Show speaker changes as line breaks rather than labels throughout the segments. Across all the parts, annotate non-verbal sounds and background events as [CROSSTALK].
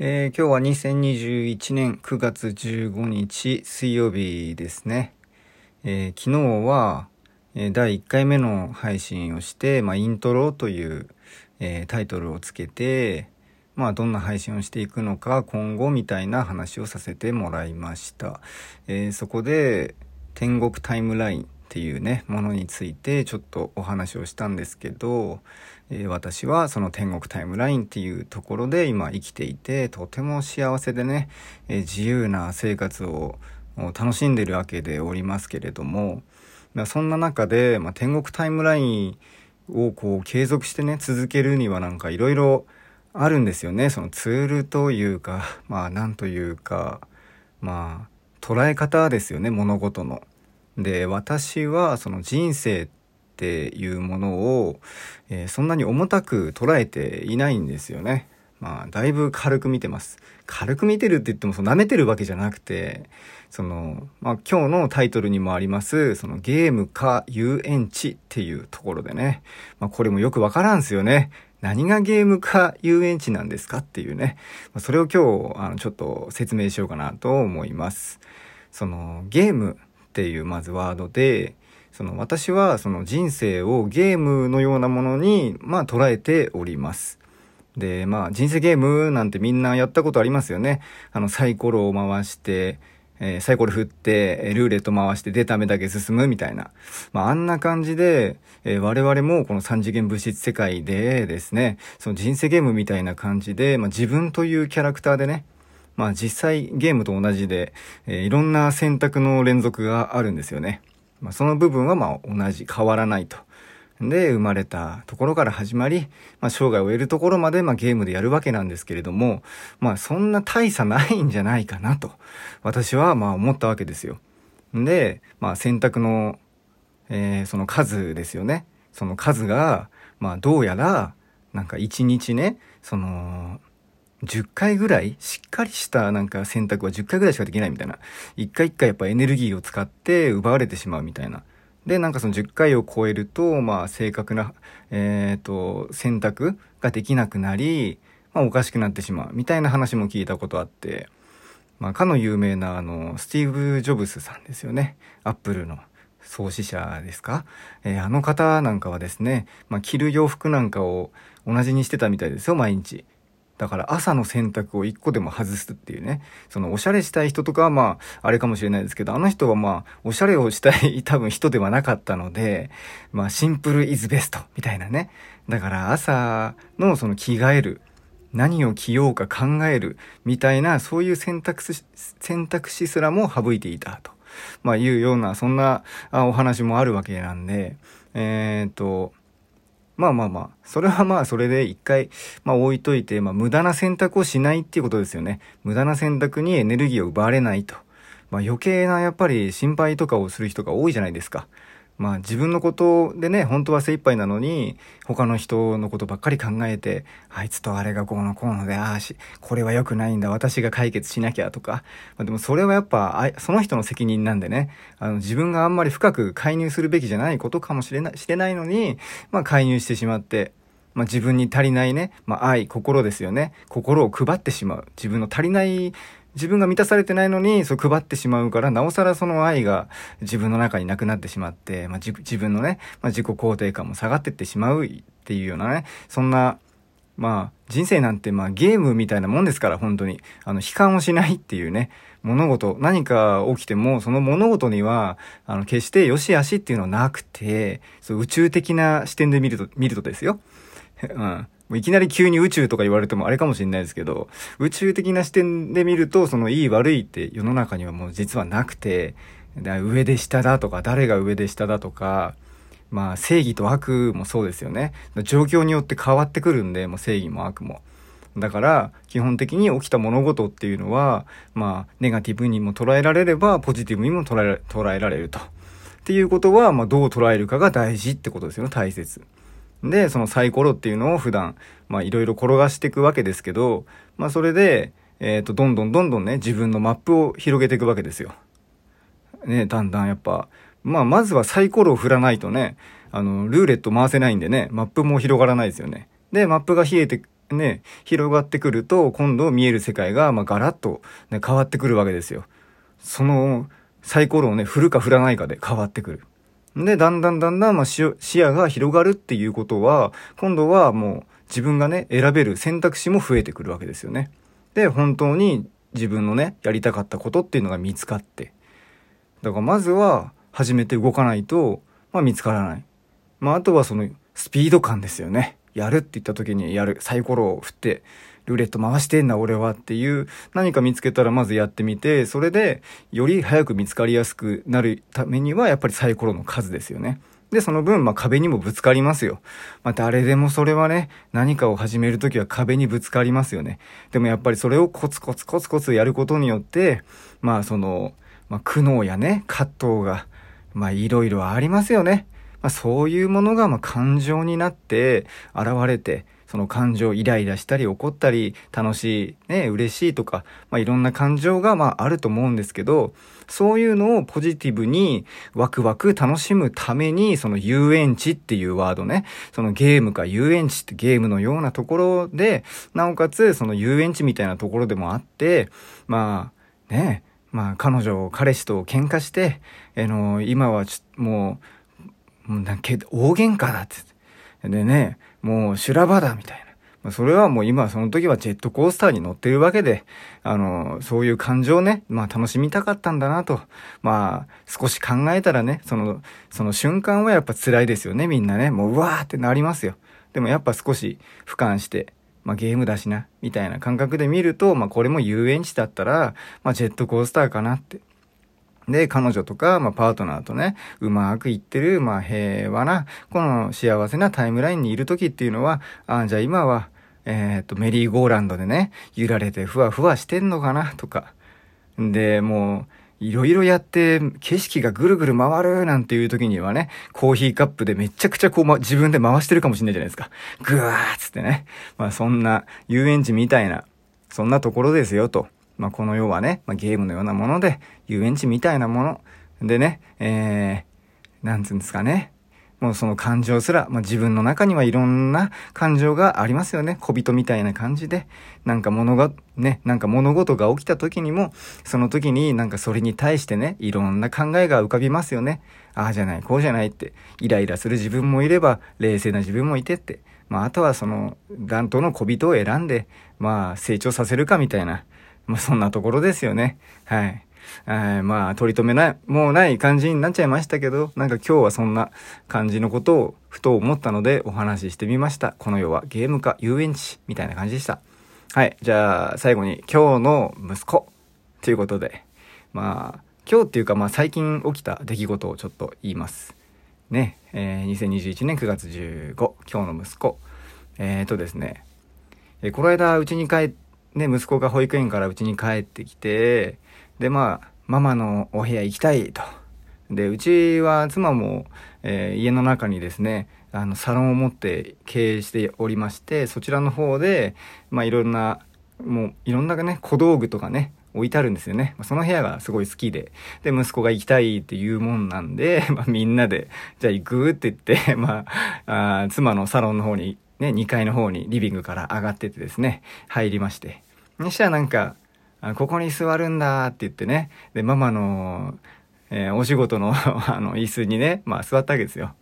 えー、今日は2021年9月15日水曜日ですね。えー、昨日は、え、第1回目の配信をして、まあ、イントロという、えタイトルをつけて、まあ、どんな配信をしていくのか今後みたいな話をさせてもらいました。えそこで、天国タイムラインっていうね、ものについてちょっとお話をしたんですけど、えー、私はその天国タイムラインっていうところで今生きていて、とても幸せでね、えー、自由な生活を楽しんでるわけでおりますけれども、ま、そんな中で、まあ、天国タイムラインをこう継続してね、続けるにはなんかいろいろあるんですよね。そのツールというか、まあなんというか、まあ捉え方ですよね、物事の。で、私はその人生っていうものを、えー、そんなに重たく捉えていないんですよね。まあ、だいぶ軽く見てます。軽く見てるって言っても、その舐めてるわけじゃなくて、その、まあ、今日のタイトルにもあります、そのゲームか遊園地っていうところでね、まあ、これもよくわからんすよね。何がゲームか遊園地なんですかっていうね。まあ、それを今日、あの、ちょっと説明しようかなと思います。その、ゲームっていうまずワードで、その私はその人生をゲームのようなものに、まあ捉えております。で、まあ人生ゲームなんてみんなやったことありますよね。あのサイコロを回して、えー、サイコロ振って、ルーレット回して出た目だけ進むみたいな。まああんな感じで、えー、我々もこの三次元物質世界でですね、その人生ゲームみたいな感じで、まあ自分というキャラクターでね、まあ実際ゲームと同じで、えー、いろんな選択の連続があるんですよね。まあ、その部分はまあ同じ、変わらないと。で、生まれたところから始まり、まあ、生涯を終えるところまで、まあ、ゲームでやるわけなんですけれども、まあ、そんな大差ないんじゃないかなと、私は、まあ、思ったわけですよ。で、まあ、選択の、えー、その数ですよね。その数が、まあ、どうやら、なんか一日ね、その、10回ぐらいしっかりしたなんか選択は10回ぐらいしかできないみたいな。1回1回やっぱエネルギーを使って奪われてしまうみたいな。で、なんかその10回を超えると、まあ正確な、えっ、ー、と、選択ができなくなり、まあおかしくなってしまうみたいな話も聞いたことあって、まあかの有名なあの、スティーブ・ジョブスさんですよね。アップルの。創始者ですか、えー、あの方なんかはですね、まあ、着る洋服なんかを同じにしてたみたいですよ、毎日。だから朝の洗濯を一個でも外すっていうね。そのおしゃれしたい人とかはまあ、あれかもしれないですけど、あの人はまあ、おしゃれをしたい [LAUGHS] 多分人ではなかったので、まあ、シンプルイズベストみたいなね。だから朝のその着替える。何を着ようか考えるみたいな、そういう選択肢、選択肢すらも省いていたと。まあいうような、そんなお話もあるわけなんで、えっ、と、まあまあまあ、それはまあそれで一回、まあ置いといて、まあ無駄な選択をしないっていうことですよね。無駄な選択にエネルギーを奪われないと。まあ余計なやっぱり心配とかをする人が多いじゃないですか。まあ自分のことでね、本当は精一杯なのに、他の人のことばっかり考えて、あいつとあれがこうのこうので、ああし、これは良くないんだ、私が解決しなきゃとか。まあ、でもそれはやっぱ、その人の責任なんでね、あの自分があんまり深く介入するべきじゃないことかもしれない、してないのに、まあ介入してしまって、まあ、自分に足りないね、まあ、愛、心ですよね。心を配ってしまう。自分の足りない自分が満たされてないのに、そう配ってしまうから、なおさらその愛が自分の中になくなってしまって、まあ、自分のね、まあ、自己肯定感も下がってってしまうっていうようなね、そんな、まあ、人生なんてまあゲームみたいなもんですから、本当に。あの、悲観をしないっていうね、物事、何か起きても、その物事には、あの、決して良し悪しっていうのはなくて、そう宇宙的な視点で見ると、見るとですよ。うん。もういきなり急に宇宙とか言われてもあれかもしれないですけど、宇宙的な視点で見ると、そのいい悪いって世の中にはもう実はなくて、上で下だとか、誰が上で下だとか、まあ正義と悪もそうですよね。状況によって変わってくるんで、もう正義も悪も。だから、基本的に起きた物事っていうのは、まあ、ネガティブにも捉えられれば、ポジティブにも捉え捉えられると。っていうことは、まあ、どう捉えるかが大事ってことですよね、大切。で、そのサイコロっていうのを普段、まあいろいろ転がしていくわけですけど、まあそれで、えっ、ー、と、どんどんどんどんね、自分のマップを広げていくわけですよ。ね、だんだんやっぱ、まあまずはサイコロを振らないとね、あの、ルーレット回せないんでね、マップも広がらないですよね。で、マップが冷えて、ね、広がってくると、今度見える世界が、まあ、ガラッと、ね、変わってくるわけですよ。その、サイコロをね、振るか振らないかで変わってくる。で、だんだんだんだん、まあ、視野が広がるっていうことは、今度はもう自分がね、選べる選択肢も増えてくるわけですよね。で、本当に自分のね、やりたかったことっていうのが見つかって。だからまずは、始めて動かないと、まあ、見つからない。まあ、あとはその、スピード感ですよね。やるって言った時にやる。サイコロを振って、ルーレット回してんだ俺はっていう何か見つけたらまずやってみて、それでより早く見つかりやすくなるためにはやっぱりサイコロの数ですよね。で、その分、まあ、壁にもぶつかりますよ。まあ、誰でもそれはね、何かを始めるときは壁にぶつかりますよね。でもやっぱりそれをコツコツコツコツやることによって、まあ、その、まあ、苦悩やね、葛藤が、まあ、いろいろありますよね。まあ、そういうものが、まあ、感情になって、現れて、その感情、イライラしたり怒ったり、楽しい、ね、嬉しいとか、まあ、いろんな感情が、まあ、あると思うんですけど、そういうのをポジティブにワクワク楽しむために、その遊園地っていうワードね、そのゲームか遊園地ってゲームのようなところで、なおかつその遊園地みたいなところでもあって、まあ、ね、まあ彼女、彼氏と喧嘩して、あの、今はもう、もうだけ大喧嘩だって。でね、もう修羅場だみたいな。まそれはもう今その時はジェットコースターに乗ってるわけで、あの、そういう感情をね、まあ楽しみたかったんだなと。まあ少し考えたらね、その、その瞬間はやっぱ辛いですよね、みんなね。もううわーってなりますよ。でもやっぱ少し俯瞰して、まあゲームだしな、みたいな感覚で見ると、まあこれも遊園地だったら、まあジェットコースターかなって。で、彼女とか、まあ、パートナーとね、うまくいってる、まあ、平和な、この幸せなタイムラインにいる時っていうのは、あじゃあ今は、えっ、と、メリーゴーランドでね、揺られてふわふわしてんのかな、とか。で、もう、いろいろやって、景色がぐるぐる回るなんていう時にはね、コーヒーカップでめちゃくちゃこう、ま、自分で回してるかもしれないじゃないですか。ぐわーっつってね。まあそんな遊園地みたいな、そんなところですよと。まあ、この世はね、まあ、ゲームのようなもので、遊園地みたいなものでね、えー、なんつうんですかね。もうその感情すら、まあ、自分の中にはいろんな感情がありますよね。小人みたいな感じで。なんか物が、ね、なんか物事が起きた時にも、その時になんかそれに対してね、いろんな考えが浮かびますよね。ああじゃない、こうじゃないって。イライラする自分もいれば、冷静な自分もいてって。まあ、あとはその、弾頭の小人を選んで、まあ、成長させるかみたいな。まあそんなところですよね。はい。はい、まあ、取り留めない、もうない感じになっちゃいましたけど、なんか今日はそんな感じのことをふと思ったのでお話ししてみました。この世はゲームか遊園地みたいな感じでした。はい、じゃあ最後に今日の息子ということで、まあ、今日っていうかまあ最近起きた出来事をちょっと言います。ね、えー、2021年9月15、今日の息子。えーとですね、えー、この間うちに帰って、ね、息子が保育園からうちに帰ってきて、で、まあ、ママのお部屋行きたいと。で、うちは妻も、えー、家の中にですね、あの、サロンを持って経営しておりまして、そちらの方で、まあ、いろんな、もう、いろんなね、小道具とかね、置いてあるんですよね。その部屋がすごい好きで。で、息子が行きたいっていうもんなんで、[LAUGHS] まあ、みんなで、じゃあ行くって言って、まあ、あ妻のサロンの方にね、2階の方にリビングから上がっててですね、入りまして。にしたらなんか、ここに座るんだって言ってね、で、ママの、えー、お仕事の [LAUGHS] あの、椅子にね、まあ座ったわけですよ。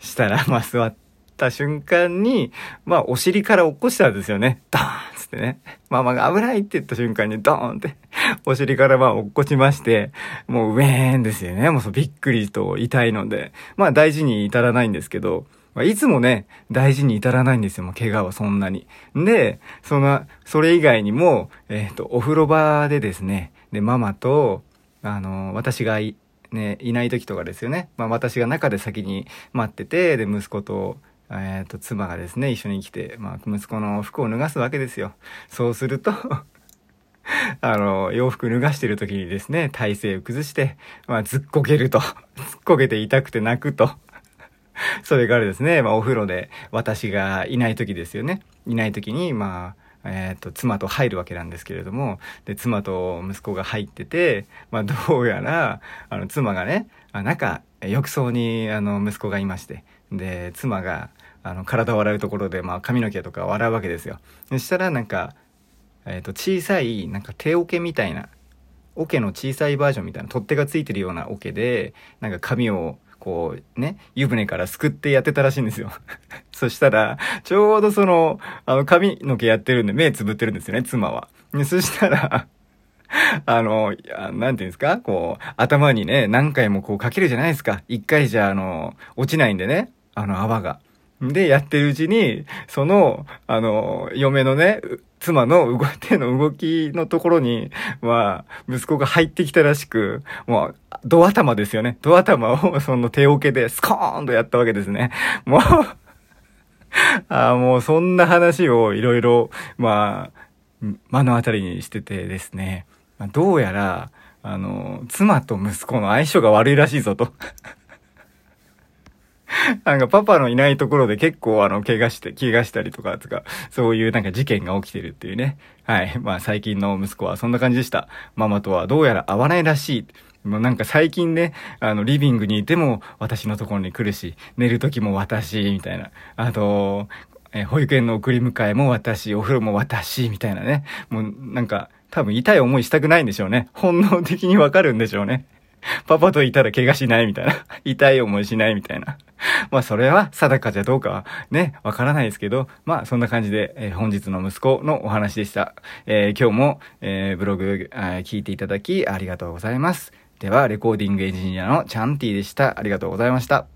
したら、まあ座った瞬間に、まあお尻から落っこしたんですよね。ドーンつってね。ママが危ないって言った瞬間にドーンって、お尻からまあ落っこちまして、もうウェーンですよね。もうそうびっくりと痛いので、まあ大事に至らないんですけど、まあ、いつもね、大事に至らないんですよ、もう怪我はそんなに。で、その、それ以外にも、えっ、ー、と、お風呂場でですね、で、ママと、あの、私がい、ね、いない時とかですよね。まあ、私が中で先に待ってて、で、息子と、えっ、ー、と、妻がですね、一緒に来て、まあ、息子の服を脱がすわけですよ。そうすると [LAUGHS] あの、洋服脱がしてる時にですね、体勢を崩して、まあ、ずっこけると。[LAUGHS] ずっこけて痛くて泣くと。[LAUGHS] それからですね、まあ、お風呂で私がいない時ですよね。いない時に、まあ、えっ、と、妻と入るわけなんですけれども、で、妻と息子が入ってて、まあ、どうやら、あの、妻がね、あなんか、浴槽に、あの、息子がいまして、で、妻が、あの、体を洗うところで、まあ、髪の毛とかを洗うわけですよ。そしたら、なんか、えっ、と、小さい、なんか手桶みたいな、桶の小さいバージョンみたいな、取っ手がついてるような桶で、なんか髪を、こう、ね、湯船からすくってやってたらしいんですよ。[LAUGHS] そしたら、ちょうどその、あの、髪の毛やってるんで、目つぶってるんですよね、妻は。そしたら、[LAUGHS] あの、なんていうんですかこう、頭にね、何回もこうかけるじゃないですか。一回じゃ、あの、落ちないんでね、あの泡が。で、やってるうちに、その、あの、嫁のね、妻の動手の動きのところに、まあ、息子が入ってきたらしく、もう、ド頭ですよね。ド頭をその手桶でスコーンとやったわけですね。もうあもうそんな話をいろいろ、まあ、目の当たりにしててですね。まどうやら、あの、妻と息子の相性が悪いらしいぞと [LAUGHS] なんかパパのいないところで結構あの、怪我して、怪我したりとか、とか、そういうなんか事件が起きてるっていうね。はい。まあ最近の息子はそんな感じでした。ママとはどうやら会わないらしい。もうなんか最近ね、あの、リビングにいても私のところに来るし、寝る時も私、みたいな。あと、え保育園の送り迎えも私、お風呂も私、みたいなね。もうなんか、多分痛い思いしたくないんでしょうね。本能的にわかるんでしょうね。[LAUGHS] パパといたら怪我しないみたいな。[LAUGHS] 痛い思いしないみたいな。[LAUGHS] まあそれは定かじゃどうかはね、わからないですけど、まあそんな感じで、えー、本日の息子のお話でした。えー、今日も、えー、ブログ、え聞いていただきありがとうございます。では、レコーディングエンジニアのチャンティでした。ありがとうございました。